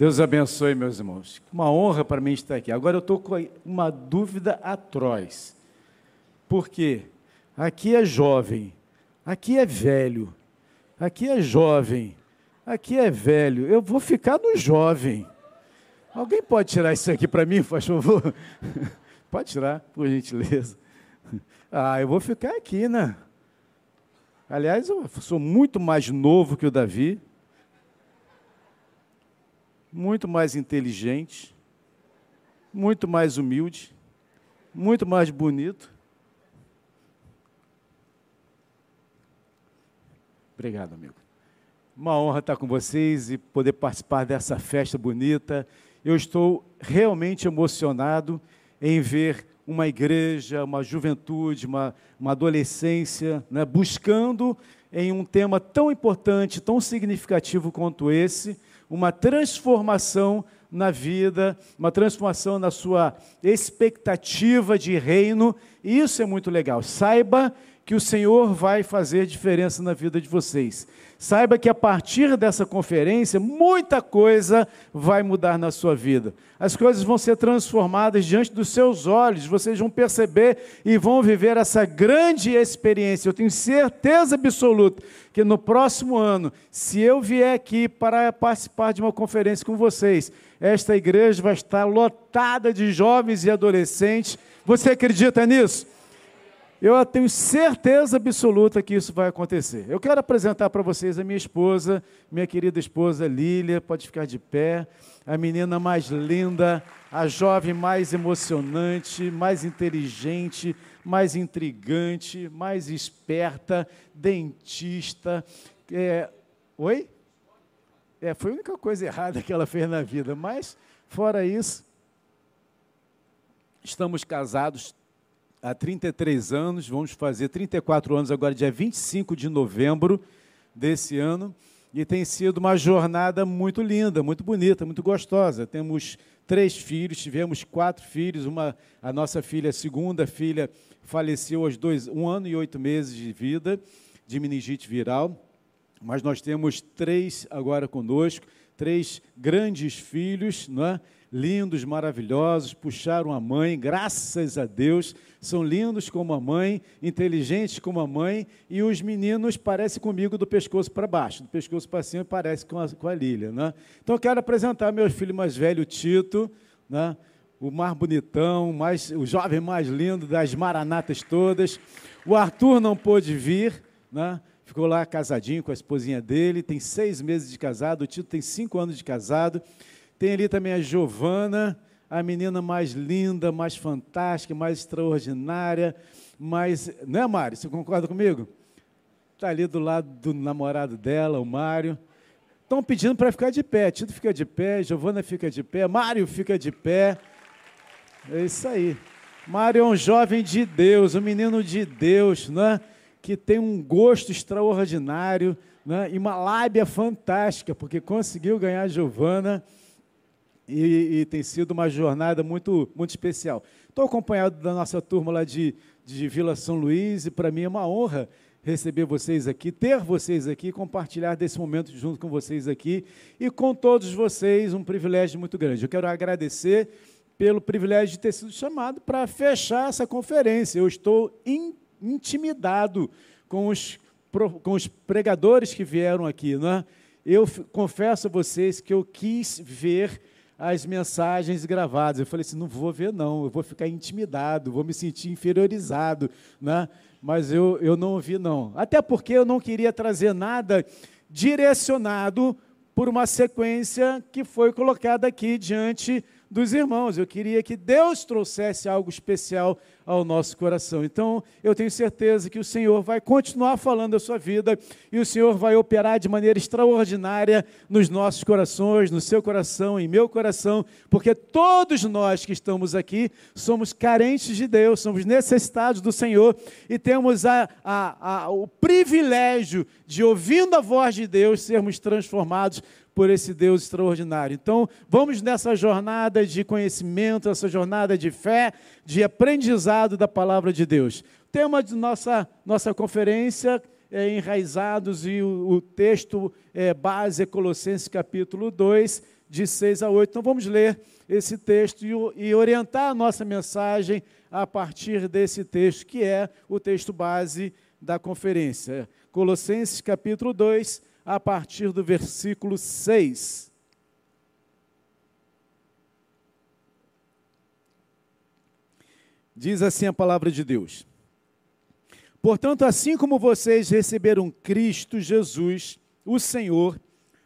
Deus abençoe, meus irmãos. Uma honra para mim estar aqui. Agora eu estou com uma dúvida atroz. Por quê? Aqui é jovem, aqui é velho, aqui é jovem, aqui é velho. Eu vou ficar no jovem. Alguém pode tirar isso aqui para mim, por favor? Pode tirar, por gentileza. Ah, eu vou ficar aqui, né? Aliás, eu sou muito mais novo que o Davi, muito mais inteligente, muito mais humilde, muito mais bonito. Obrigado, amigo. Uma honra estar com vocês e poder participar dessa festa bonita. Eu estou realmente emocionado em ver uma igreja, uma juventude, uma, uma adolescência, né, buscando em um tema tão importante, tão significativo quanto esse, uma transformação na vida, uma transformação na sua expectativa de reino, e isso é muito legal. Saiba que o Senhor vai fazer diferença na vida de vocês. Saiba que a partir dessa conferência, muita coisa vai mudar na sua vida. As coisas vão ser transformadas diante dos seus olhos, vocês vão perceber e vão viver essa grande experiência. Eu tenho certeza absoluta que no próximo ano, se eu vier aqui para participar de uma conferência com vocês, esta igreja vai estar lotada de jovens e adolescentes. Você acredita nisso? Eu tenho certeza absoluta que isso vai acontecer. Eu quero apresentar para vocês a minha esposa, minha querida esposa Lília, pode ficar de pé, a menina mais linda, a jovem mais emocionante, mais inteligente, mais intrigante, mais esperta, dentista. É... Oi? É, foi a única coisa errada que ela fez na vida, mas fora isso, estamos casados há 33 anos, vamos fazer 34 anos agora, dia 25 de novembro desse ano, e tem sido uma jornada muito linda, muito bonita, muito gostosa. Temos três filhos, tivemos quatro filhos, uma, a nossa filha, a segunda filha, faleceu aos dois, um ano e oito meses de vida, de meningite viral, mas nós temos três agora conosco, três grandes filhos, não é? lindos, maravilhosos, puxaram a mãe, graças a Deus, são lindos como a mãe, inteligentes como a mãe, e os meninos parecem comigo do pescoço para baixo, do pescoço para cima parece com a, com a Lília. Né? Então eu quero apresentar meu filho mais velho, Tito, né? o mais bonitão, mais, o jovem mais lindo das maranatas todas. O Arthur não pôde vir, né? ficou lá casadinho com a esposinha dele, tem seis meses de casado, o Tito tem cinco anos de casado. Tem ali também a Giovana, a menina mais linda, mais fantástica, mais extraordinária, mais. Não é, Mário? Você concorda comigo? Está ali do lado do namorado dela, o Mário. Estão pedindo para ficar de pé. Tito fica de pé, Giovana fica de pé, Mário fica de pé. É isso aí. Mário é um jovem de Deus, um menino de Deus, né? que tem um gosto extraordinário né? e uma lábia fantástica, porque conseguiu ganhar a Giovana e, e, tem sido uma jornada muito, muito especial. Estou acompanhado da nossa turma lá de, de Vila São Luís e para mim é uma honra receber vocês aqui, ter vocês aqui, compartilhar desse momento junto com vocês aqui e com todos vocês, um privilégio muito grande. Eu quero agradecer pelo privilégio de ter sido chamado para fechar essa conferência. Eu estou in, intimidado com os, com os pregadores que vieram aqui. Né? Eu confesso a vocês que eu quis ver as mensagens gravadas. Eu falei assim, não vou ver não, eu vou ficar intimidado, vou me sentir inferiorizado, né? Mas eu, eu não ouvi não. Até porque eu não queria trazer nada direcionado por uma sequência que foi colocada aqui diante dos irmãos. Eu queria que Deus trouxesse algo especial ao nosso coração. Então, eu tenho certeza que o Senhor vai continuar falando a sua vida e o Senhor vai operar de maneira extraordinária nos nossos corações, no seu coração, em meu coração, porque todos nós que estamos aqui somos carentes de Deus, somos necessitados do Senhor e temos a, a, a, o privilégio de, ouvindo a voz de Deus, sermos transformados por esse Deus extraordinário. Então, vamos nessa jornada de conhecimento, essa jornada de fé, de aprendizado da palavra de Deus. O tema de nossa, nossa conferência é Enraizados e o, o texto é, base é Colossenses capítulo 2, de 6 a 8. Então vamos ler esse texto e orientar a nossa mensagem a partir desse texto, que é o texto base da conferência. Colossenses capítulo 2, a partir do versículo 6. Diz assim a palavra de Deus: Portanto, assim como vocês receberam Cristo Jesus, o Senhor,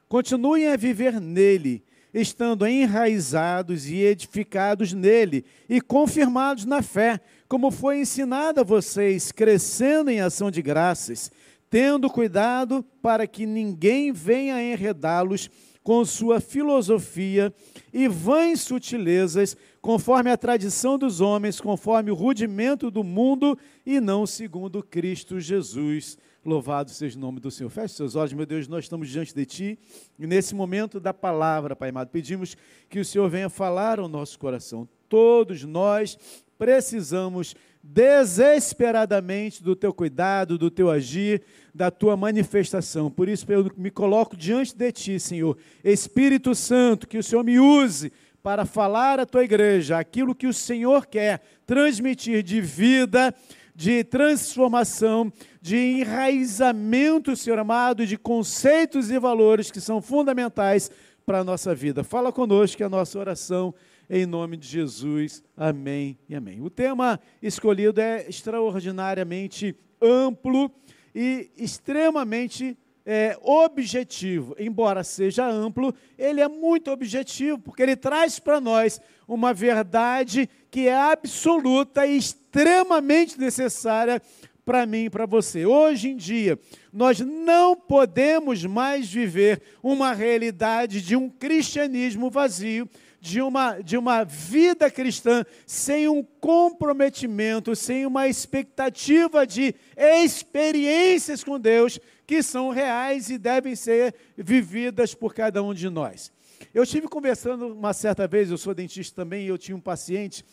continuem a viver nele, estando enraizados e edificados nele e confirmados na fé, como foi ensinado a vocês, crescendo em ação de graças, tendo cuidado para que ninguém venha enredá-los com sua filosofia e vãs sutilezas, conforme a tradição dos homens, conforme o rudimento do mundo e não segundo Cristo Jesus. Louvado seja o nome do Senhor. Feche seus olhos, meu Deus, nós estamos diante de Ti e nesse momento da palavra, Pai amado, pedimos que o Senhor venha falar ao nosso coração. Todos nós precisamos desesperadamente do teu cuidado, do teu agir, da tua manifestação. Por isso eu me coloco diante de ti, Senhor. Espírito Santo, que o Senhor me use para falar à tua igreja aquilo que o Senhor quer transmitir de vida, de transformação, de enraizamento, Senhor amado, de conceitos e valores que são fundamentais para a nossa vida. Fala conosco que a nossa oração em nome de Jesus. Amém e amém. O tema escolhido é extraordinariamente amplo e extremamente é, objetivo. Embora seja amplo, ele é muito objetivo, porque ele traz para nós uma verdade que é absoluta e extremamente necessária para mim e para você. Hoje em dia, nós não podemos mais viver uma realidade de um cristianismo vazio, de uma, de uma vida cristã sem um comprometimento, sem uma expectativa de experiências com Deus que são reais e devem ser vividas por cada um de nós. Eu estive conversando uma certa vez, eu sou dentista também, e eu tinha um paciente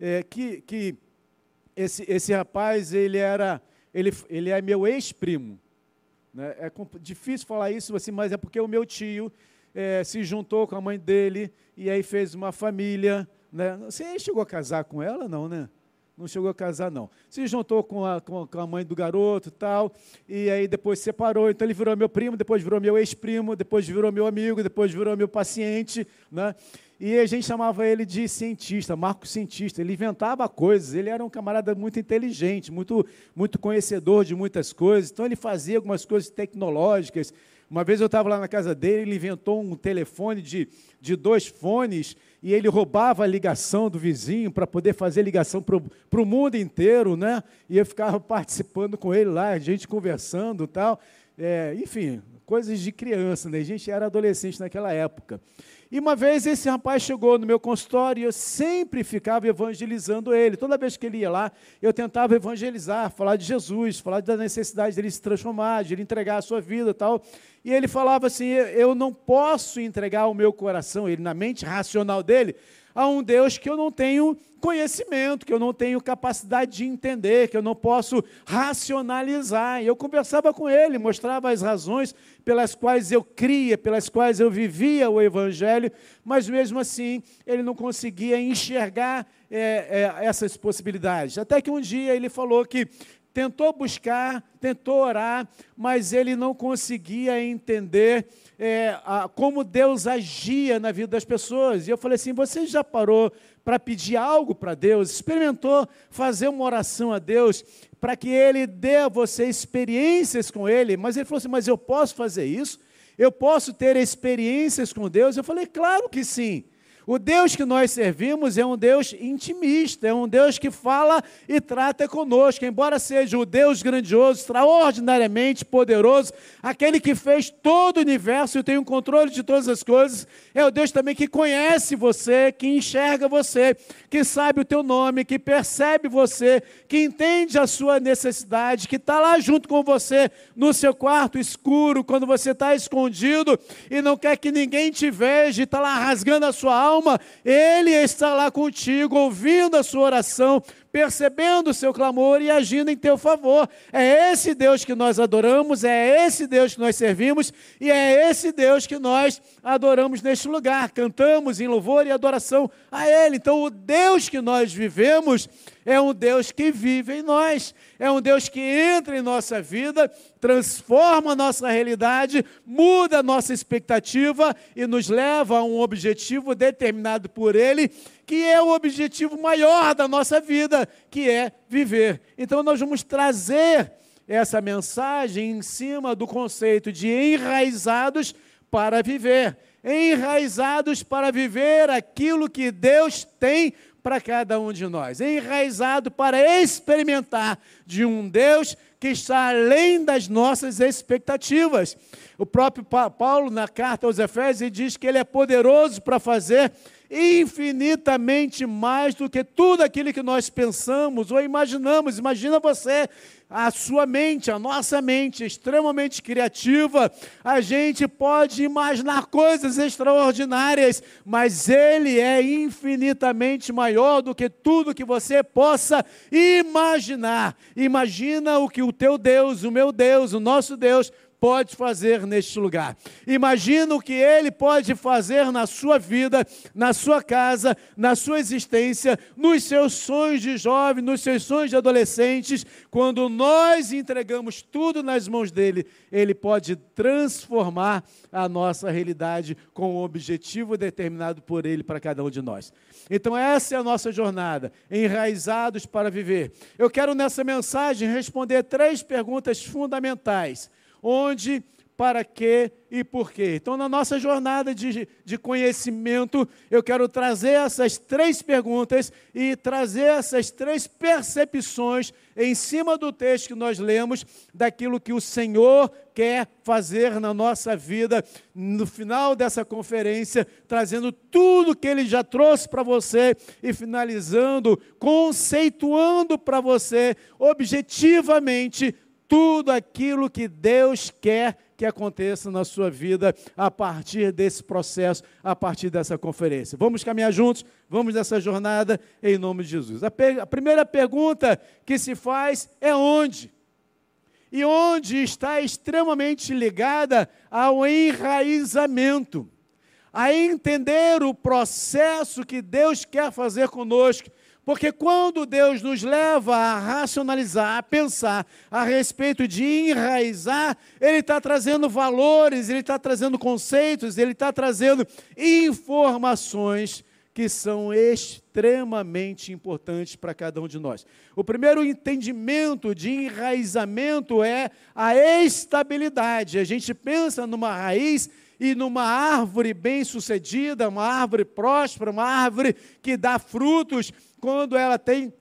é, que, que esse, esse rapaz, ele era, ele, ele é meu ex-primo. Né? É difícil falar isso assim, mas é porque o meu tio é, se juntou com a mãe dele e aí fez uma família. Né? Você chegou a casar com ela? Não, né? Não chegou a casar, não. Se juntou com a, com a mãe do garoto tal, e aí depois separou. Então ele virou meu primo, depois virou meu ex-primo, depois virou meu amigo, depois virou meu paciente. Né? E a gente chamava ele de cientista, Marco Cientista. Ele inventava coisas, ele era um camarada muito inteligente, muito, muito conhecedor de muitas coisas. Então ele fazia algumas coisas tecnológicas uma vez eu estava lá na casa dele, ele inventou um telefone de, de dois fones e ele roubava a ligação do vizinho para poder fazer ligação para o mundo inteiro, né? E eu ficava participando com ele lá, a gente conversando tal. É, enfim, coisas de criança, né? A gente era adolescente naquela época. E uma vez esse rapaz chegou no meu consultório e eu sempre ficava evangelizando ele. Toda vez que ele ia lá, eu tentava evangelizar, falar de Jesus, falar da necessidade dele se transformar, de ele entregar a sua vida e tal. E ele falava assim: Eu não posso entregar o meu coração, ele, na mente racional dele, a um Deus que eu não tenho conhecimento, que eu não tenho capacidade de entender, que eu não posso racionalizar. E eu conversava com ele, mostrava as razões pelas quais eu cria, pelas quais eu vivia o Evangelho, mas mesmo assim ele não conseguia enxergar é, é, essas possibilidades. Até que um dia ele falou que tentou buscar, tentou orar, mas ele não conseguia entender é, a, como Deus agia na vida das pessoas. E eu falei assim: você já parou para pedir algo para Deus? Experimentou fazer uma oração a Deus para que Ele dê a você experiências com Ele? Mas ele falou assim: mas eu posso fazer isso? Eu posso ter experiências com Deus? Eu falei: claro que sim. O Deus que nós servimos é um Deus intimista, é um Deus que fala e trata conosco. Embora seja o Deus grandioso, extraordinariamente poderoso, aquele que fez todo o universo e tem o controle de todas as coisas, é o Deus também que conhece você, que enxerga você, que sabe o teu nome, que percebe você, que entende a sua necessidade, que está lá junto com você no seu quarto escuro, quando você está escondido e não quer que ninguém te veja, e está lá rasgando a sua alma alma, Ele está lá contigo, ouvindo a sua oração, percebendo o seu clamor e agindo em teu favor. É esse Deus que nós adoramos, é esse Deus que nós servimos e é esse Deus que nós adoramos neste lugar. Cantamos em louvor e adoração a Ele. Então, o Deus que nós vivemos é um Deus que vive em nós, é um Deus que entra em nossa vida, transforma a nossa realidade, muda a nossa expectativa e nos leva a um objetivo determinado por Ele, que é o objetivo maior da nossa vida, que é viver. Então, nós vamos trazer essa mensagem em cima do conceito de enraizados para viver. Enraizados para viver aquilo que Deus tem para cada um de nós, enraizado para experimentar de um Deus que está além das nossas expectativas. O próprio Paulo, na carta aos Efésios, diz que ele é poderoso para fazer infinitamente mais do que tudo aquilo que nós pensamos ou imaginamos. Imagina você, a sua mente, a nossa mente extremamente criativa, a gente pode imaginar coisas extraordinárias, mas ele é infinitamente maior do que tudo que você possa imaginar. Imagina o que o teu Deus, o meu Deus, o nosso Deus pode fazer neste lugar. Imagina o que Ele pode fazer na sua vida, na sua casa, na sua existência, nos seus sonhos de jovem, nos seus sonhos de adolescentes. Quando nós entregamos tudo nas mãos dele, Ele pode transformar a nossa realidade com um objetivo determinado por Ele para cada um de nós. Então, essa é a nossa jornada, enraizados para viver. Eu quero nessa mensagem responder três perguntas fundamentais onde, para quê e por quê. Então, na nossa jornada de, de conhecimento, eu quero trazer essas três perguntas e trazer essas três percepções em cima do texto que nós lemos, daquilo que o Senhor quer fazer na nossa vida, no final dessa conferência, trazendo tudo que Ele já trouxe para você e finalizando, conceituando para você, objetivamente, tudo aquilo que Deus quer que aconteça na sua vida a partir desse processo, a partir dessa conferência. Vamos caminhar juntos, vamos nessa jornada em nome de Jesus. A, a primeira pergunta que se faz é onde? E onde está extremamente ligada ao enraizamento, a entender o processo que Deus quer fazer conosco porque quando Deus nos leva a racionalizar, a pensar a respeito de enraizar, Ele está trazendo valores, Ele está trazendo conceitos, Ele está trazendo informações que são extremamente importantes para cada um de nós. O primeiro entendimento de enraizamento é a estabilidade. A gente pensa numa raiz e numa árvore bem-sucedida, uma árvore próspera, uma árvore que dá frutos, quando ela tem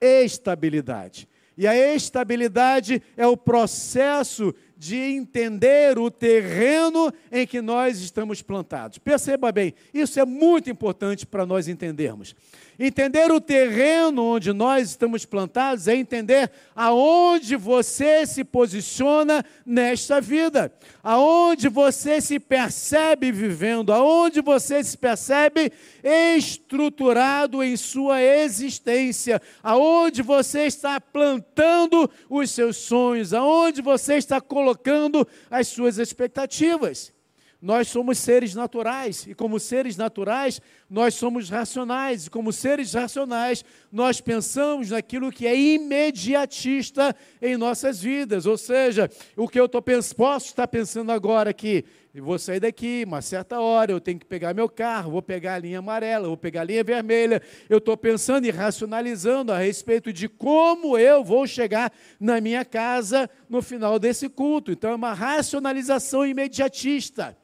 estabilidade. E a estabilidade é o processo de entender o terreno em que nós estamos plantados. Perceba bem, isso é muito importante para nós entendermos. Entender o terreno onde nós estamos plantados é entender aonde você se posiciona nesta vida, aonde você se percebe vivendo, aonde você se percebe estruturado em sua existência, aonde você está plantando os seus sonhos, aonde você está colocando as suas expectativas. Nós somos seres naturais, e como seres naturais, nós somos racionais, e como seres racionais, nós pensamos naquilo que é imediatista em nossas vidas. Ou seja, o que eu tô, posso estar pensando agora aqui, vou sair daqui, uma certa hora, eu tenho que pegar meu carro, vou pegar a linha amarela, vou pegar a linha vermelha. Eu estou pensando e racionalizando a respeito de como eu vou chegar na minha casa no final desse culto. Então, é uma racionalização imediatista.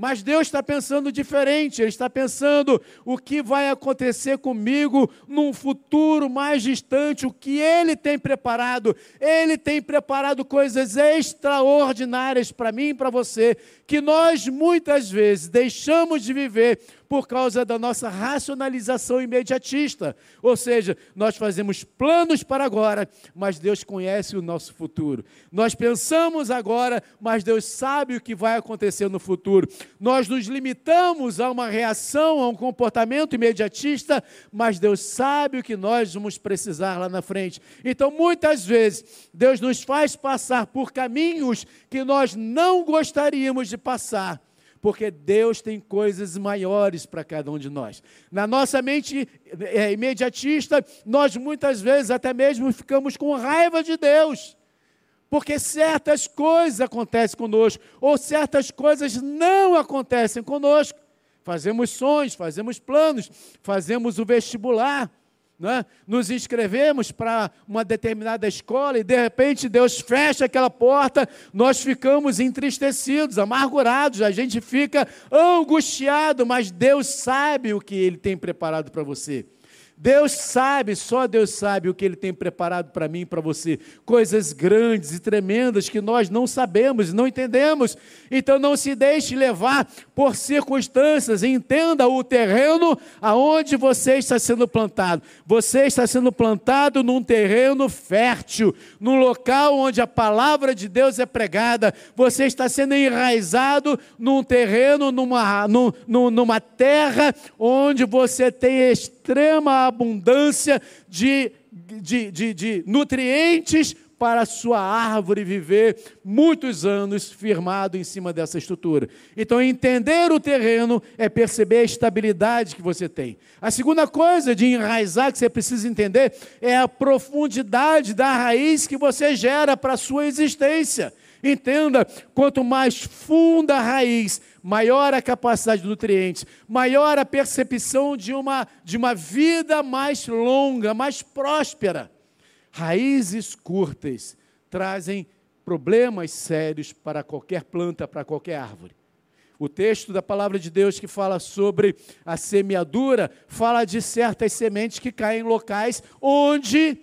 Mas Deus está pensando diferente, Ele está pensando o que vai acontecer comigo num futuro mais distante, o que Ele tem preparado. Ele tem preparado coisas extraordinárias para mim e para você, que nós muitas vezes deixamos de viver por causa da nossa racionalização imediatista. Ou seja, nós fazemos planos para agora, mas Deus conhece o nosso futuro. Nós pensamos agora, mas Deus sabe o que vai acontecer no futuro. nós nos limitamos a uma reação, a um comportamento imediatista, mas Deus sabe o que nós vamos precisar lá na frente. Então, muitas vezes, Deus nos faz passar por caminhos que nós não gostaríamos de passar porque Deus tem coisas maiores para cada um de nós. Na nossa mente é, imediatista, nós muitas vezes até mesmo ficamos com raiva de Deus, porque certas coisas acontecem conosco, ou certas coisas não acontecem conosco. Fazemos sonhos, fazemos planos, fazemos o vestibular, né? nos inscrevemos para uma determinada escola e de repente Deus fecha aquela porta, nós ficamos entristecidos, amargurados, a gente fica angustiado, mas Deus sabe o que Ele tem preparado para você. Deus sabe, só Deus sabe o que Ele tem preparado para mim e para você. Coisas grandes e tremendas que nós não sabemos, não entendemos. Então não se deixe levar por circunstâncias. Entenda o terreno aonde você está sendo plantado. Você está sendo plantado num terreno fértil, num local onde a palavra de Deus é pregada. Você está sendo enraizado num terreno, numa, numa terra onde você tem extrema abundância de, de, de, de nutrientes para a sua árvore viver muitos anos firmado em cima dessa estrutura. Então, entender o terreno é perceber a estabilidade que você tem. A segunda coisa de enraizar que você precisa entender é a profundidade da raiz que você gera para a sua existência. Entenda, quanto mais funda a raiz, maior a capacidade de nutrientes, maior a percepção de uma, de uma vida mais longa, mais próspera. Raízes curtas trazem problemas sérios para qualquer planta, para qualquer árvore. O texto da palavra de Deus que fala sobre a semeadura fala de certas sementes que caem em locais onde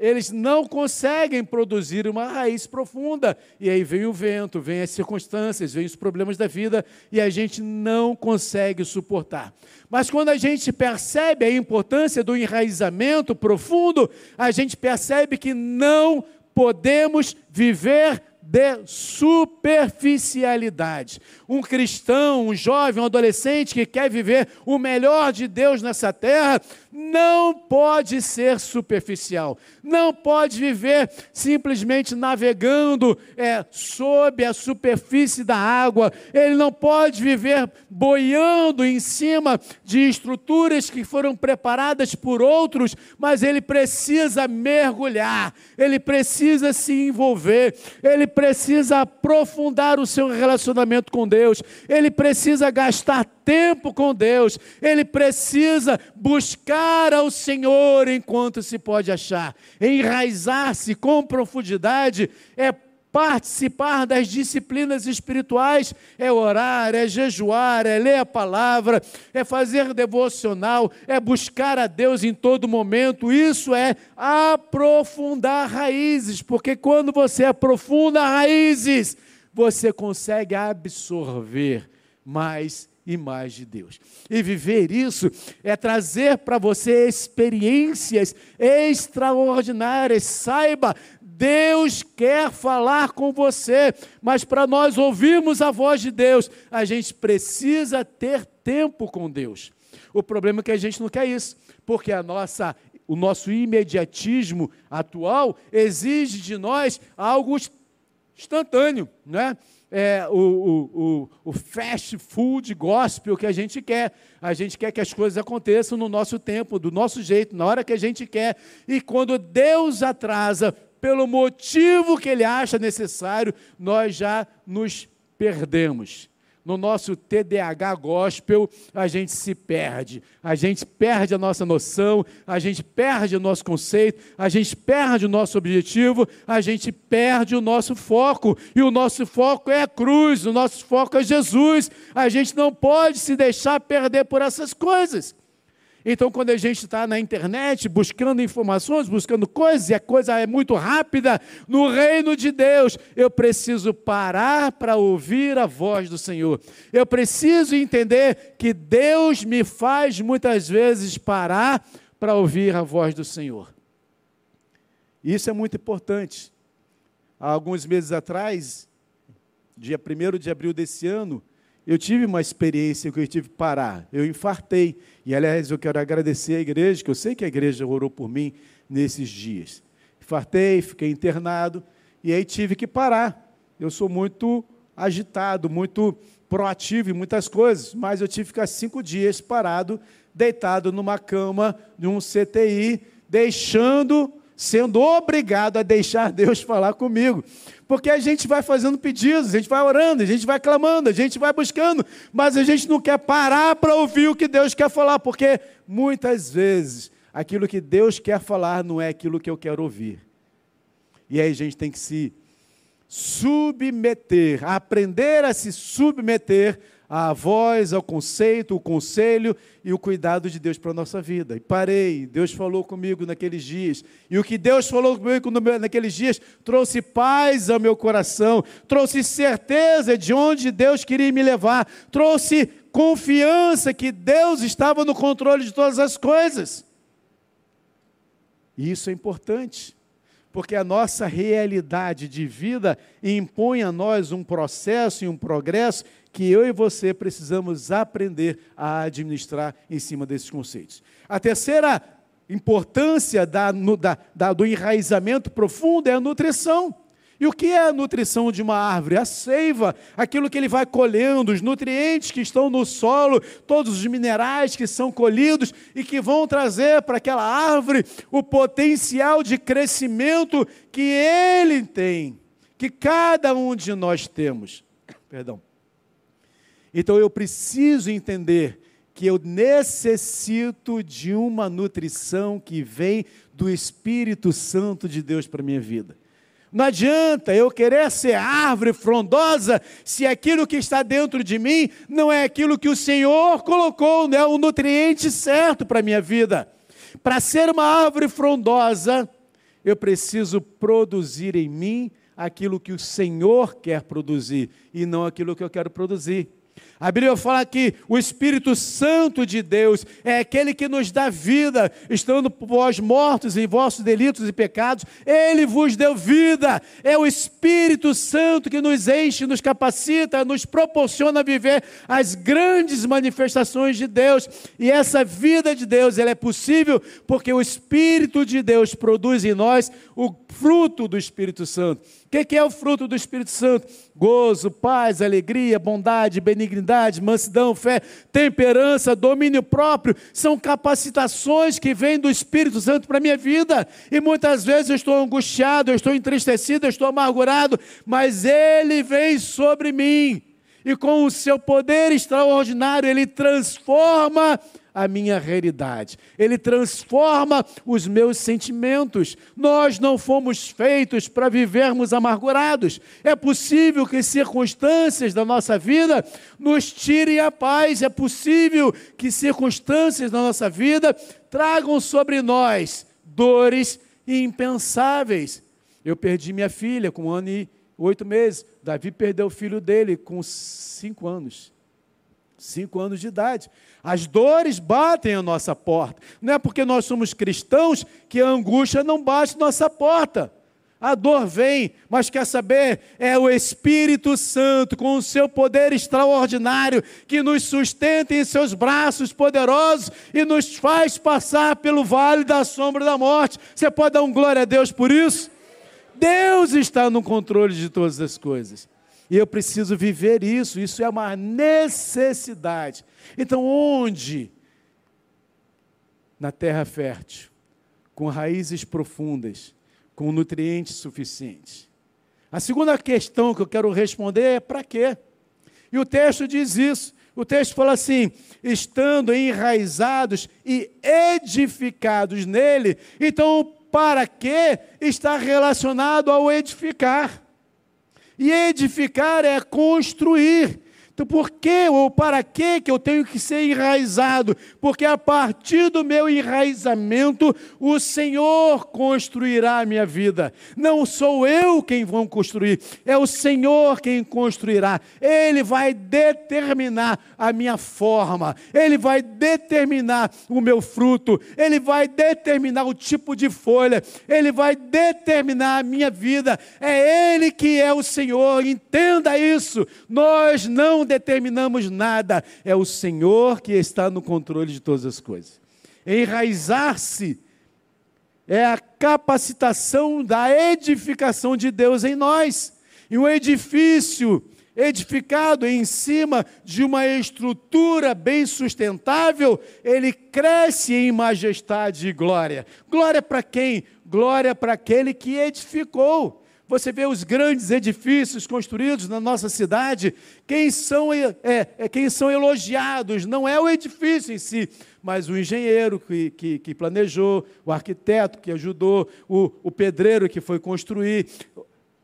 eles não conseguem produzir uma raiz profunda. E aí vem o vento, vem as circunstâncias, vem os problemas da vida e a gente não consegue suportar. Mas quando a gente percebe a importância do enraizamento profundo, a gente percebe que não podemos viver de superficialidade. Um cristão, um jovem, um adolescente que quer viver o melhor de Deus nessa terra, não pode ser superficial, não pode viver simplesmente navegando é, sob a superfície da água, ele não pode viver boiando em cima de estruturas que foram preparadas por outros, mas ele precisa mergulhar, ele precisa se envolver, ele precisa aprofundar o seu relacionamento com Deus, ele precisa gastar tempo com Deus, ele precisa buscar ao Senhor enquanto se pode achar. Enraizar-se com profundidade é participar das disciplinas espirituais, é orar, é jejuar, é ler a palavra, é fazer devocional, é buscar a Deus em todo momento. Isso é aprofundar raízes, porque quando você aprofunda raízes, você consegue absorver mais e mais de Deus. E viver isso é trazer para você experiências extraordinárias. Saiba, Deus quer falar com você, mas para nós ouvirmos a voz de Deus, a gente precisa ter tempo com Deus. O problema é que a gente não quer isso, porque a nossa o nosso imediatismo atual exige de nós algo instantâneo, né? É, o, o, o, fast food gospel que a gente quer. A gente quer que as coisas aconteçam no nosso tempo, do nosso jeito, na hora que a gente quer. E quando Deus atrasa, pelo motivo que Ele acha necessário, nós já nos perdemos no nosso TDAH gospel, a gente se perde. A gente perde a nossa noção, a gente perde o nosso conceito, a gente perde o nosso objetivo, a gente perde o nosso foco. E o nosso foco é a cruz, o nosso foco é Jesus. A gente não pode se deixar perder por essas coisas. Então, quando a gente está na internet buscando informações, buscando coisas, e a coisa é muito rápida, no reino de Deus, eu preciso parar para ouvir a voz do Senhor. Eu preciso entender que Deus me faz muitas vezes parar para ouvir a voz do Senhor. Isso é muito importante. Há alguns meses atrás, dia 1 de abril desse ano, eu tive uma experiência que eu tive que parar. Eu infartei. E, aliás, eu quero agradecer à igreja, que eu sei que a igreja orou por mim nesses dias. Infartei, fiquei internado, e aí tive que parar. Eu sou muito agitado, muito proativo em muitas coisas, mas eu tive que ficar cinco dias parado, deitado numa cama de um CTI, deixando, sendo obrigado a deixar Deus falar comigo. Porque a gente vai fazendo pedidos, a gente vai orando, a gente vai clamando, a gente vai buscando, mas a gente não quer parar para ouvir o que Deus quer falar, porque muitas vezes aquilo que Deus quer falar não é aquilo que eu quero ouvir. E aí a gente tem que se submeter, aprender a se submeter à voz, ao conceito, o conselho e o cuidado de Deus para a nossa vida. E parei, Deus falou comigo naqueles dias. E o que Deus falou comigo naqueles dias trouxe paz ao meu coração, trouxe certeza de onde Deus queria me levar, trouxe confiança que Deus estava no controle de todas as coisas. E isso é importante porque a nossa realidade de vida impõe a nós um processo e um progresso que eu e você precisamos aprender a administrar em cima desses conceitos. A terceira importância da, da, da, do enraizamento profundo é a nutrição. E o que é a nutrição de uma árvore? A seiva, aquilo que ele vai colhendo, os nutrientes que estão no solo, todos os minerais que são colhidos e que vão trazer para aquela árvore o potencial de crescimento que ele tem, que cada um de nós temos. Perdão. Então eu preciso entender que eu necessito de uma nutrição que vem do Espírito Santo de Deus para minha vida. Não adianta eu querer ser árvore frondosa se aquilo que está dentro de mim não é aquilo que o Senhor colocou, não é o nutriente certo para a minha vida. Para ser uma árvore frondosa, eu preciso produzir em mim aquilo que o Senhor quer produzir e não aquilo que eu quero produzir. A Bíblia fala que o Espírito Santo de Deus é aquele que nos dá vida, estando vós mortos em vossos delitos e pecados, ele vos deu vida. É o Espírito Santo que nos enche, nos capacita, nos proporciona viver as grandes manifestações de Deus. E essa vida de Deus, ela é possível porque o Espírito de Deus produz em nós o fruto do Espírito Santo. O que é o fruto do Espírito Santo? Gozo, paz, alegria, bondade, benignidade, mansidão, fé, temperança, domínio próprio. São capacitações que vêm do Espírito Santo para a minha vida. E muitas vezes eu estou angustiado, eu estou entristecido, eu estou amargurado, mas Ele vem sobre mim. E com o seu poder extraordinário, Ele transforma a minha realidade, ele transforma os meus sentimentos. Nós não fomos feitos para vivermos amargurados. É possível que circunstâncias da nossa vida nos tirem a paz, é possível que circunstâncias da nossa vida tragam sobre nós dores impensáveis. Eu perdi minha filha com um ano e oito meses. Davi perdeu o filho dele com cinco anos. Cinco anos de idade. As dores batem a nossa porta. Não é porque nós somos cristãos que a angústia não bate nossa porta. A dor vem, mas quer saber? É o Espírito Santo, com o seu poder extraordinário, que nos sustenta em seus braços poderosos e nos faz passar pelo vale da sombra da morte. Você pode dar um glória a Deus por isso? Deus está no controle de todas as coisas. E eu preciso viver isso, isso é uma necessidade. Então, onde? Na terra fértil, com raízes profundas, com nutrientes suficientes. A segunda questão que eu quero responder é para quê? E o texto diz isso. O texto fala assim: estando enraizados e edificados nele. Então, para que está relacionado ao edificar? E edificar é construir. Então, por que ou para que eu tenho que ser enraizado? Porque a partir do meu enraizamento, o Senhor construirá a minha vida. Não sou eu quem vou construir, é o Senhor quem construirá. Ele vai determinar a minha forma, ele vai determinar o meu fruto, ele vai determinar o tipo de folha, ele vai determinar a minha vida. É ele que é o Senhor. Entenda isso. Nós não determinamos nada, é o Senhor que está no controle de todas as coisas. Enraizar-se é a capacitação da edificação de Deus em nós. E um edifício edificado em cima de uma estrutura bem sustentável, ele cresce em majestade e glória. Glória para quem? Glória para aquele que edificou. Você vê os grandes edifícios construídos na nossa cidade, quem são, é, é, quem são elogiados não é o edifício em si, mas o engenheiro que, que, que planejou, o arquiteto que ajudou, o, o pedreiro que foi construir,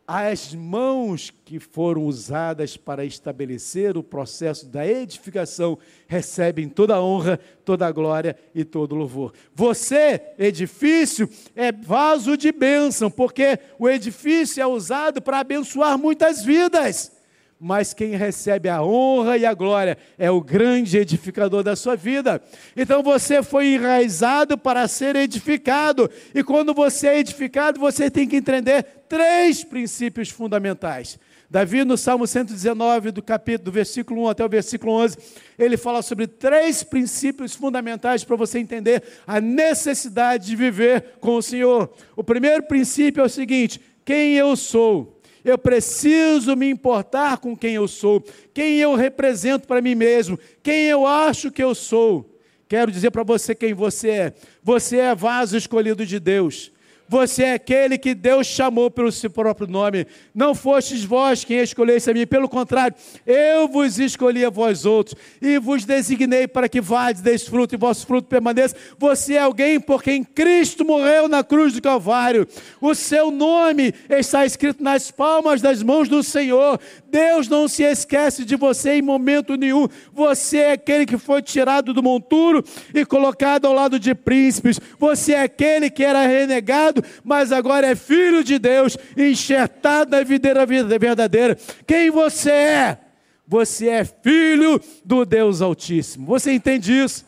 as mãos que foram usadas para estabelecer o processo da edificação recebem toda a honra, toda a glória e todo o louvor. Você, edifício, é vaso de bênção, porque o edifício é usado para abençoar muitas vidas mas quem recebe a honra e a glória é o grande edificador da sua vida. Então você foi enraizado para ser edificado, e quando você é edificado, você tem que entender três princípios fundamentais. Davi, no Salmo 119, do capítulo, do versículo 1 até o versículo 11, ele fala sobre três princípios fundamentais para você entender a necessidade de viver com o Senhor. O primeiro princípio é o seguinte: quem eu sou eu preciso me importar com quem eu sou, quem eu represento para mim mesmo, quem eu acho que eu sou. Quero dizer para você quem você é. Você é vaso escolhido de Deus. Você é aquele que Deus chamou pelo seu próprio nome. Não fostes vós quem escolhesse a mim, pelo contrário, eu vos escolhi a vós outros e vos designei para que vades, deis fruto e vosso fruto permaneça. Você é alguém por quem Cristo morreu na cruz do Calvário. O seu nome está escrito nas palmas das mãos do Senhor. Deus não se esquece de você em momento nenhum. Você é aquele que foi tirado do monturo e colocado ao lado de príncipes. Você é aquele que era renegado mas agora é filho de Deus, enxertado na videira verdadeira. Quem você é? Você é filho do Deus Altíssimo. Você entende isso?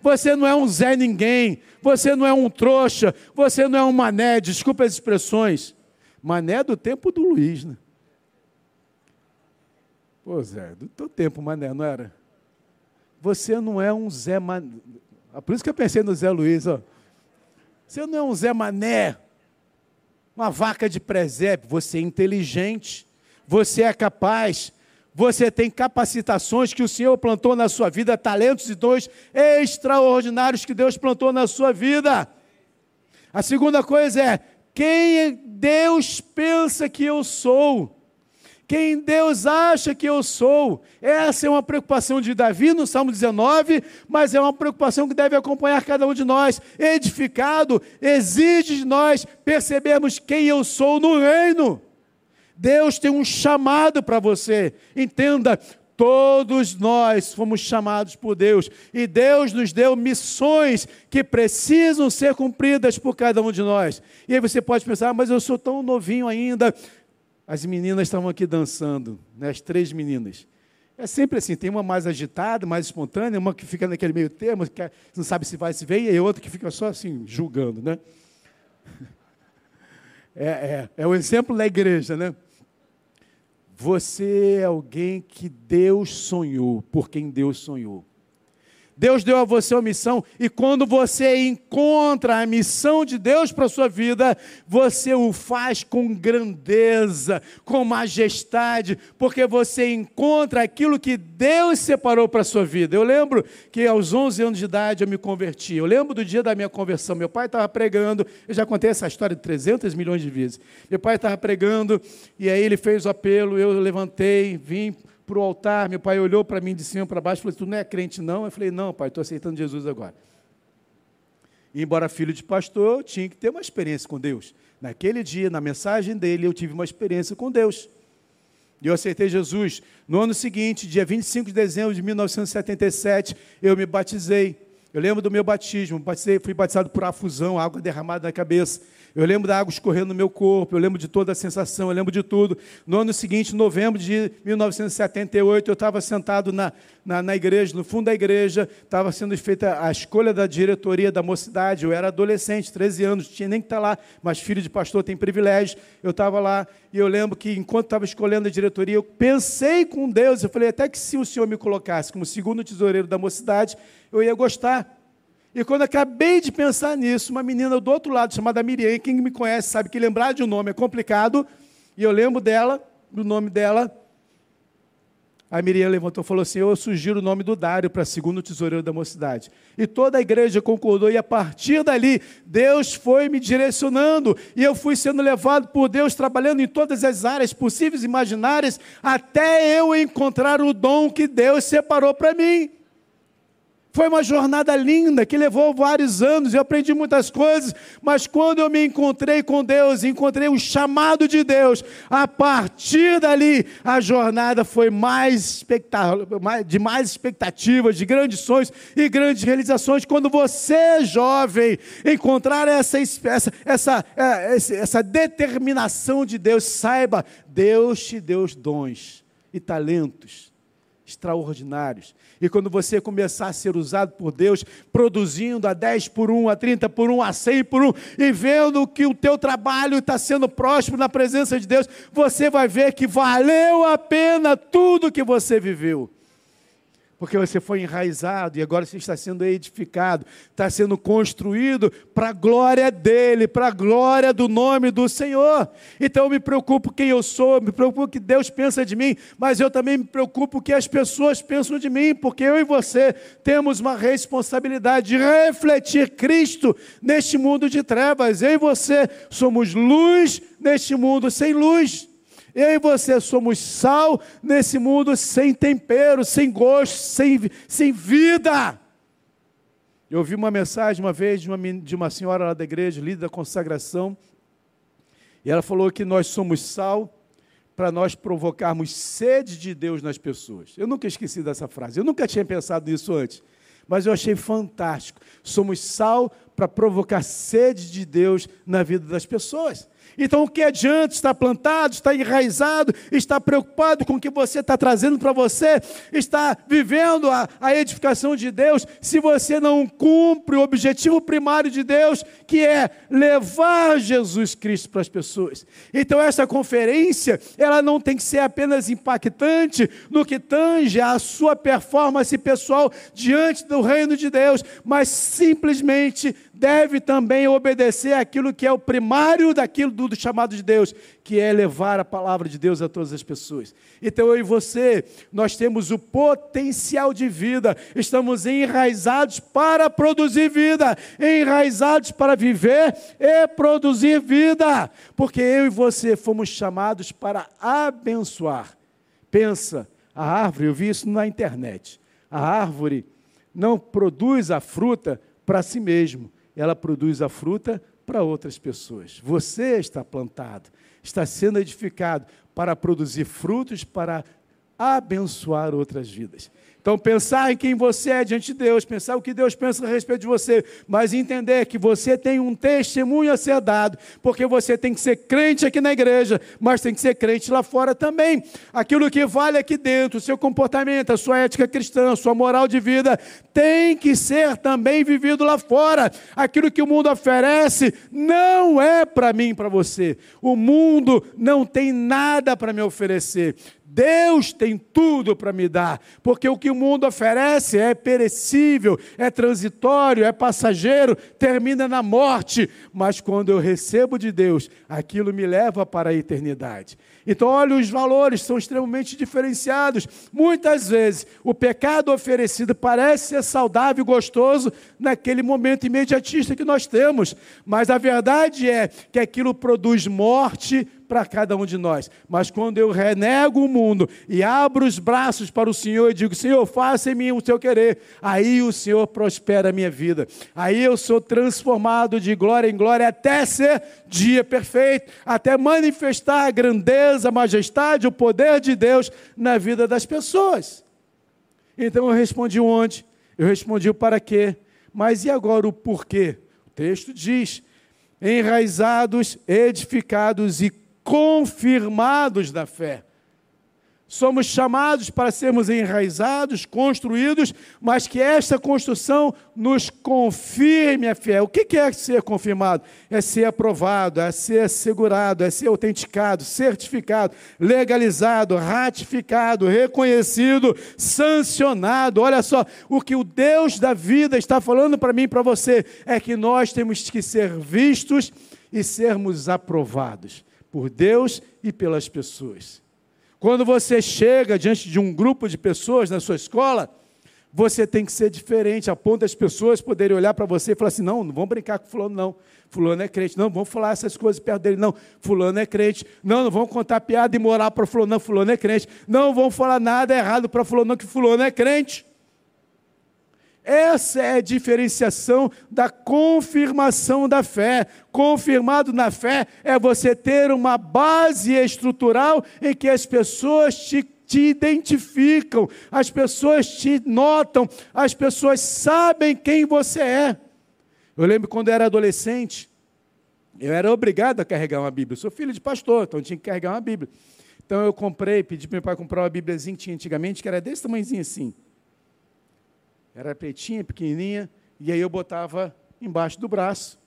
Você não é um Zé Ninguém, você não é um trouxa, você não é um mané, desculpa as expressões. Mané é do tempo do Luiz, né? Pô, Zé, do teu tempo, mané, não era? Você não é um Zé Mané. Por isso que eu pensei no Zé Luiz, ó. Você não é um Zé Mané, uma vaca de presépio. Você é inteligente, você é capaz, você tem capacitações que o Senhor plantou na sua vida, talentos e dons extraordinários que Deus plantou na sua vida. A segunda coisa é: quem Deus pensa que eu sou? Quem Deus acha que eu sou. Essa é uma preocupação de Davi no Salmo 19, mas é uma preocupação que deve acompanhar cada um de nós. Edificado exige de nós percebermos quem eu sou no reino. Deus tem um chamado para você. Entenda, todos nós fomos chamados por Deus e Deus nos deu missões que precisam ser cumpridas por cada um de nós. E aí você pode pensar, ah, mas eu sou tão novinho ainda. As meninas estavam aqui dançando, né, as três meninas. É sempre assim, tem uma mais agitada, mais espontânea, uma que fica naquele meio termo, que não sabe se vai se ver, e outra que fica só assim, julgando, né? É, é, é o exemplo da igreja, né? Você é alguém que Deus sonhou, por quem Deus sonhou. Deus deu a você uma missão e quando você encontra a missão de Deus para a sua vida, você o faz com grandeza, com majestade, porque você encontra aquilo que Deus separou para a sua vida. Eu lembro que aos 11 anos de idade eu me converti. Eu lembro do dia da minha conversão. Meu pai estava pregando, eu já contei essa história de 300 milhões de vezes. Meu pai estava pregando e aí ele fez o apelo, eu levantei, vim para o altar, meu pai olhou para mim de cima para baixo e falou: Tu não é crente, não? Eu falei: Não, pai, estou aceitando Jesus agora. E, embora filho de pastor, eu tinha que ter uma experiência com Deus. Naquele dia, na mensagem dele, eu tive uma experiência com Deus. E eu aceitei Jesus. No ano seguinte, dia 25 de dezembro de 1977, eu me batizei. Eu lembro do meu batismo, fui batizado por afusão, água derramada na cabeça. Eu lembro da água escorrendo no meu corpo, eu lembro de toda a sensação, eu lembro de tudo. No ano seguinte, novembro de 1978, eu estava sentado na, na, na, igreja, no fundo da igreja, estava sendo feita a escolha da diretoria da mocidade. Eu era adolescente, 13 anos, tinha nem que estar tá lá, mas filho de pastor tem privilégio. Eu estava lá e eu lembro que enquanto estava escolhendo a diretoria, eu pensei com Deus, eu falei, até que se o Senhor me colocasse como segundo tesoureiro da mocidade, eu ia gostar. E quando acabei de pensar nisso, uma menina do outro lado, chamada Miriam, quem me conhece sabe que lembrar de um nome é complicado, e eu lembro dela, do nome dela. A Miriam levantou e falou assim: Eu sugiro o nome do Dário para segundo tesoureiro da mocidade. E toda a igreja concordou, e a partir dali, Deus foi me direcionando, e eu fui sendo levado por Deus, trabalhando em todas as áreas possíveis e imaginárias, até eu encontrar o dom que Deus separou para mim. Foi uma jornada linda que levou vários anos, eu aprendi muitas coisas, mas quando eu me encontrei com Deus, encontrei o chamado de Deus, a partir dali a jornada foi mais de mais expectativas, de grandes sonhos e grandes realizações. Quando você, jovem, encontrar essa, essa, essa, é, essa determinação de Deus, saiba, Deus te deu dons e talentos extraordinários. E quando você começar a ser usado por Deus, produzindo a 10 por 1, a 30 por 1, a 100 por 1, e vendo que o teu trabalho está sendo próximo na presença de Deus, você vai ver que valeu a pena tudo que você viveu porque você foi enraizado e agora você está sendo edificado, está sendo construído para a glória dele, para a glória do nome do Senhor. Então eu me preocupo quem eu sou, me preocupo o que Deus pensa de mim, mas eu também me preocupo o que as pessoas pensam de mim, porque eu e você temos uma responsabilidade de refletir Cristo neste mundo de trevas. Eu e você somos luz neste mundo sem luz. Eu e você somos sal nesse mundo sem tempero, sem gosto, sem, sem vida. Eu ouvi uma mensagem uma vez de uma, de uma senhora lá da igreja, líder da consagração, e ela falou que nós somos sal para nós provocarmos sede de Deus nas pessoas. Eu nunca esqueci dessa frase, eu nunca tinha pensado nisso antes, mas eu achei fantástico. Somos sal para provocar sede de Deus na vida das pessoas. Então, o que adianta estar plantado, estar enraizado, estar preocupado com o que você está trazendo para você, estar vivendo a, a edificação de Deus, se você não cumpre o objetivo primário de Deus, que é levar Jesus Cristo para as pessoas. Então, essa conferência, ela não tem que ser apenas impactante no que tange a sua performance pessoal diante do reino de Deus, mas simplesmente deve também obedecer aquilo que é o primário daquilo do, do, chamado de Deus, que é levar a palavra de Deus a todas as pessoas. Então eu e você, nós temos o potencial de vida, estamos enraizados para produzir vida, enraizados para viver e produzir vida, porque eu e você fomos chamados para abençoar. Pensa, a árvore, eu vi isso na internet, a árvore não produz a fruta para si mesmo, ela produz a fruta para outras pessoas. Você está plantado, está sendo edificado para produzir frutos para abençoar outras vidas. Então, pensar em quem você é diante de Deus, pensar o que Deus pensa a respeito de você, mas entender que você tem um testemunho a ser dado, porque você tem que ser crente aqui na igreja, mas tem que ser crente lá fora também. Aquilo que vale aqui dentro, o seu comportamento, a sua ética cristã, a sua moral de vida, tem que ser também vivido lá fora. Aquilo que o mundo oferece não é para mim, para você. O mundo não tem nada para me oferecer. Deus tem tudo para me dar, porque o que o mundo oferece é perecível, é transitório, é passageiro, termina na morte, mas quando eu recebo de Deus, aquilo me leva para a eternidade. Então, olha, os valores são extremamente diferenciados. Muitas vezes, o pecado oferecido parece ser saudável e gostoso naquele momento imediatista que nós temos, mas a verdade é que aquilo produz morte, para cada um de nós. Mas quando eu renego o mundo e abro os braços para o Senhor e digo: Senhor, faça em mim o teu querer, aí o Senhor prospera a minha vida. Aí eu sou transformado de glória em glória até ser dia perfeito, até manifestar a grandeza, a majestade, o poder de Deus na vida das pessoas. Então eu respondi onde? Eu respondi o para quê? Mas e agora o porquê? O texto diz: enraizados, edificados e confirmados na fé. Somos chamados para sermos enraizados, construídos, mas que esta construção nos confirme a fé. O que é ser confirmado? É ser aprovado, é ser assegurado, é ser autenticado, certificado, legalizado, ratificado, reconhecido, sancionado. Olha só, o que o Deus da vida está falando para mim e para você é que nós temos que ser vistos e sermos aprovados por Deus e pelas pessoas. Quando você chega diante de um grupo de pessoas na sua escola, você tem que ser diferente, a ponto das pessoas poderem olhar para você e falar assim: não, não vamos brincar com fulano, não. Fulano é crente. Não, vamos falar essas coisas perto dele. Não, fulano é crente. Não, não vamos contar piada e morar para fulano, não, fulano é crente. Não vamos falar nada errado para fulano, não, que fulano é crente. Essa é a diferenciação da confirmação da fé. Confirmado na fé é você ter uma base estrutural em que as pessoas te, te identificam, as pessoas te notam, as pessoas sabem quem você é. Eu lembro quando eu era adolescente, eu era obrigado a carregar uma Bíblia. Eu sou filho de pastor, então tinha que carregar uma Bíblia. Então eu comprei, pedi para meu pai comprar uma Bíbliazinha que tinha antigamente, que era desse tamanhozinho assim. Era pretinha, pequenininha, e aí eu botava embaixo do braço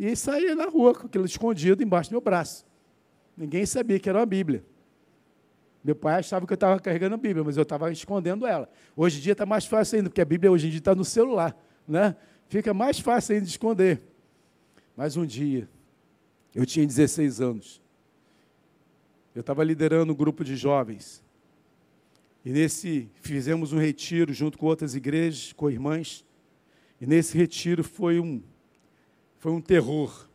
e saía na rua com aquilo escondido embaixo do meu braço. Ninguém sabia que era uma Bíblia. Meu pai achava que eu estava carregando a Bíblia, mas eu estava escondendo ela. Hoje em dia está mais fácil ainda, porque a Bíblia hoje em dia está no celular, né? Fica mais fácil ainda de esconder. Mas um dia, eu tinha 16 anos, eu estava liderando um grupo de jovens, e nesse fizemos um retiro junto com outras igrejas, com irmãs. E nesse retiro foi um foi um terror.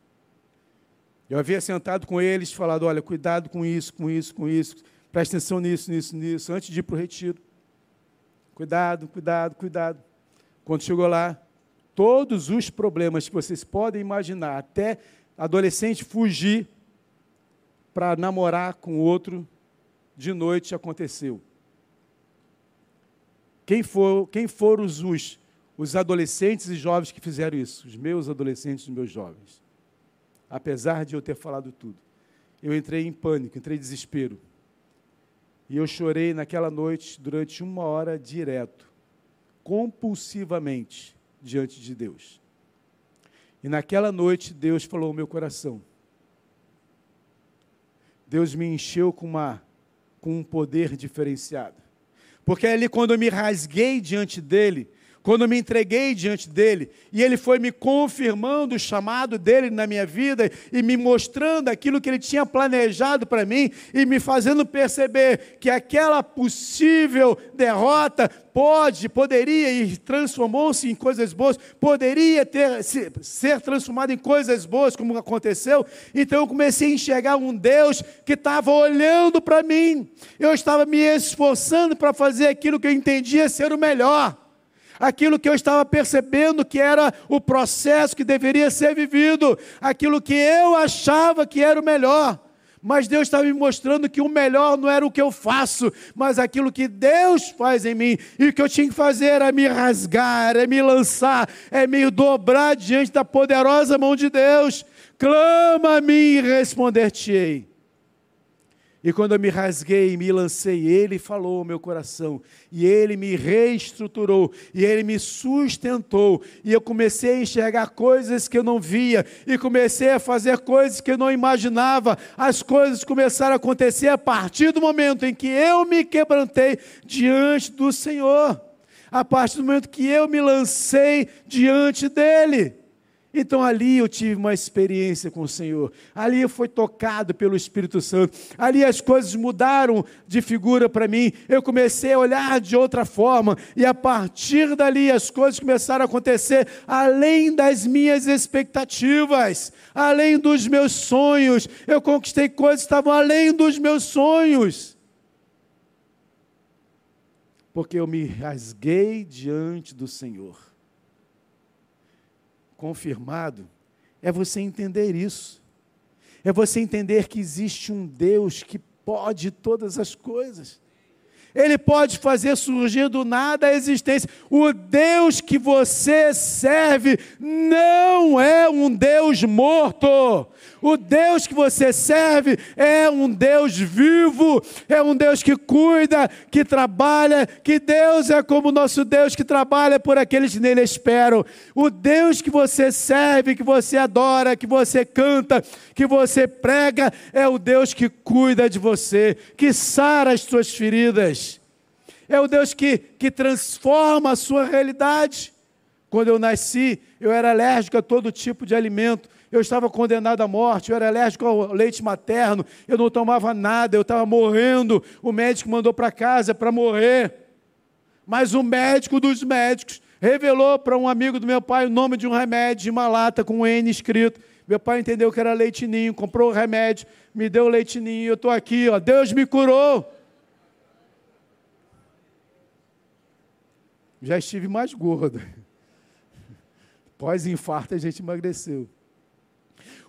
Eu havia sentado com eles, falado, olha, cuidado com isso, com isso, com isso. Preste atenção nisso, nisso, nisso, antes de ir para o retiro. Cuidado, cuidado, cuidado. Quando chegou lá, todos os problemas que vocês podem imaginar, até adolescente fugir para namorar com outro de noite aconteceu. Quem, for, quem foram os, os, os adolescentes e jovens que fizeram isso? Os meus adolescentes e meus jovens. Apesar de eu ter falado tudo. Eu entrei em pânico, entrei em desespero. E eu chorei naquela noite durante uma hora direto, compulsivamente, diante de Deus. E naquela noite Deus falou ao meu coração. Deus me encheu com, uma, com um poder diferenciado. Porque ali, quando eu me rasguei diante dele, quando me entreguei diante dele, e ele foi me confirmando o chamado dele na minha vida e me mostrando aquilo que ele tinha planejado para mim e me fazendo perceber que aquela possível derrota pode, poderia e transformou-se em coisas boas, poderia ter ser transformado em coisas boas, como aconteceu. Então eu comecei a enxergar um Deus que estava olhando para mim. Eu estava me esforçando para fazer aquilo que eu entendia ser o melhor aquilo que eu estava percebendo que era o processo que deveria ser vivido, aquilo que eu achava que era o melhor. Mas Deus estava me mostrando que o melhor não era o que eu faço, mas aquilo que Deus faz em mim. E o que eu tinha que fazer era me rasgar, é me lançar, é me dobrar diante da poderosa mão de Deus. Clama a mim e responder-te-ei. E quando eu me rasguei e me lancei, Ele falou ao meu coração, e Ele me reestruturou, e Ele me sustentou, e eu comecei a enxergar coisas que eu não via, e comecei a fazer coisas que eu não imaginava. As coisas começaram a acontecer a partir do momento em que eu me quebrantei diante do Senhor, a partir do momento que eu me lancei diante dEle. Então ali eu tive uma experiência com o Senhor. Ali eu fui tocado pelo Espírito Santo. Ali as coisas mudaram de figura para mim. Eu comecei a olhar de outra forma e a partir dali as coisas começaram a acontecer além das minhas expectativas, além dos meus sonhos. Eu conquistei coisas que estavam além dos meus sonhos. Porque eu me rasguei diante do Senhor confirmado, é você entender isso. É você entender que existe um Deus que pode todas as coisas. Ele pode fazer surgir do nada a existência. O Deus que você serve não é um Deus morto. O Deus que você serve é um Deus vivo, é um Deus que cuida, que trabalha, que Deus é como o nosso Deus que trabalha por aqueles que nele esperam. O Deus que você serve, que você adora, que você canta, que você prega, é o Deus que cuida de você, que sara as suas feridas. É o Deus que, que transforma a sua realidade. Quando eu nasci, eu era alérgico a todo tipo de alimento eu estava condenado à morte, eu era alérgico ao leite materno, eu não tomava nada, eu estava morrendo. O médico mandou para casa para morrer. Mas o médico dos médicos revelou para um amigo do meu pai o nome de um remédio, de uma lata com um N escrito. Meu pai entendeu que era leitinho, comprou o remédio, me deu o leitinho, eu estou aqui, ó, Deus me curou. Já estive mais gordo. Pós-infarto a gente emagreceu.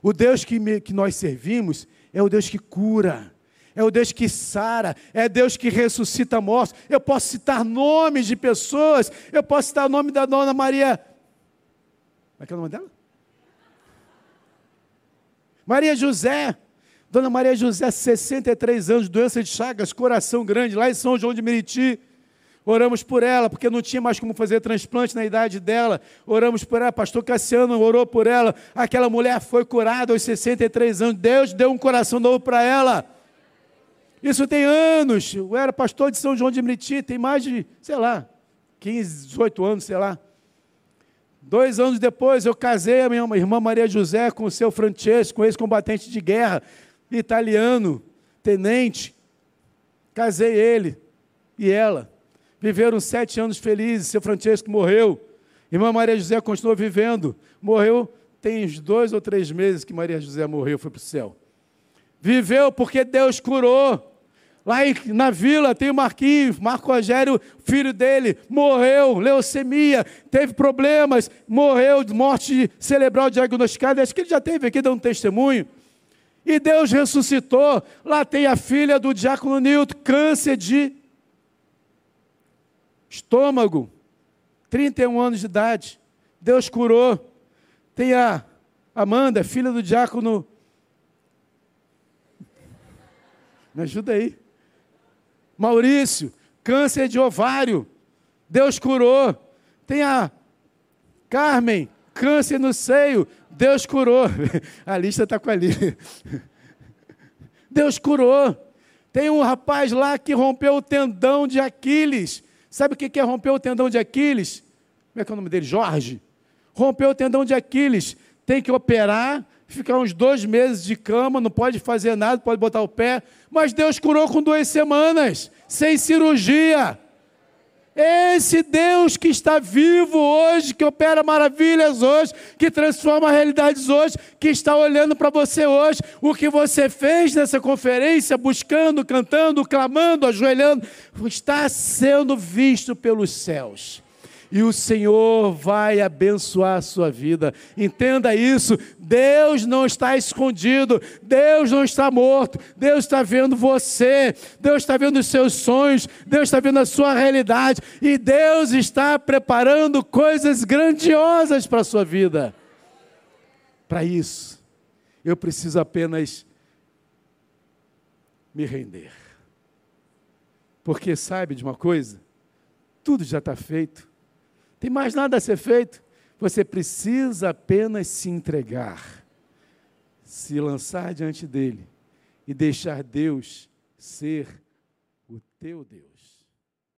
O Deus que, me, que nós servimos é o Deus que cura, é o Deus que sara, é Deus que ressuscita mortos. Eu posso citar nomes de pessoas, eu posso citar o nome da dona Maria. Como é que é o nome dela? Maria José. Dona Maria José, 63 anos, doença de chagas, coração grande, lá em São João de Meriti. Oramos por ela, porque não tinha mais como fazer transplante na idade dela. Oramos por ela, pastor Cassiano orou por ela. Aquela mulher foi curada aos 63 anos. Deus deu um coração novo para ela. Isso tem anos. Eu era pastor de São João de Meriti, tem mais de, sei lá, 15, 18 anos, sei lá. Dois anos depois, eu casei a minha irmã Maria José com o seu Francesco, ex-combatente de guerra, italiano, tenente. Casei ele e ela. Viveram sete anos felizes. Seu Francesco morreu. Irmã Maria José continuou vivendo. Morreu tem uns dois ou três meses que Maria José morreu, foi para o céu. Viveu porque Deus curou. Lá na vila tem o Marquinhos, Marco Rogério, filho dele, morreu, leucemia, teve problemas, morreu de morte cerebral diagnosticada. Acho que ele já teve aqui dando um testemunho. E Deus ressuscitou. Lá tem a filha do diácono Nilton, câncer de estômago, 31 anos de idade. Deus curou. Tem a Amanda, filha do diácono. Me ajuda aí. Maurício, câncer de ovário. Deus curou. Tem a Carmen, câncer no seio. Deus curou. A lista está com a lista. Deus curou. Tem um rapaz lá que rompeu o tendão de Aquiles. Sabe o que é romper o tendão de Aquiles? Como é que é o nome dele? Jorge. Rompeu o tendão de Aquiles. Tem que operar, ficar uns dois meses de cama, não pode fazer nada, pode botar o pé. Mas Deus curou com duas semanas, sem cirurgia. Esse Deus que está vivo hoje, que opera maravilhas hoje, que transforma realidades hoje, que está olhando para você hoje, o que você fez nessa conferência, buscando, cantando, clamando, ajoelhando, está sendo visto pelos céus e o Senhor vai abençoar a sua vida. Entenda isso. Deus não está escondido, Deus não está morto, Deus está vendo você, Deus está vendo os seus sonhos, Deus está vendo a sua realidade e Deus está preparando coisas grandiosas para a sua vida. Para isso, eu preciso apenas me render. Porque sabe de uma coisa? Tudo já está feito. Tem mais nada a ser feito. Você precisa apenas se entregar, se lançar diante dele e deixar Deus ser o teu Deus.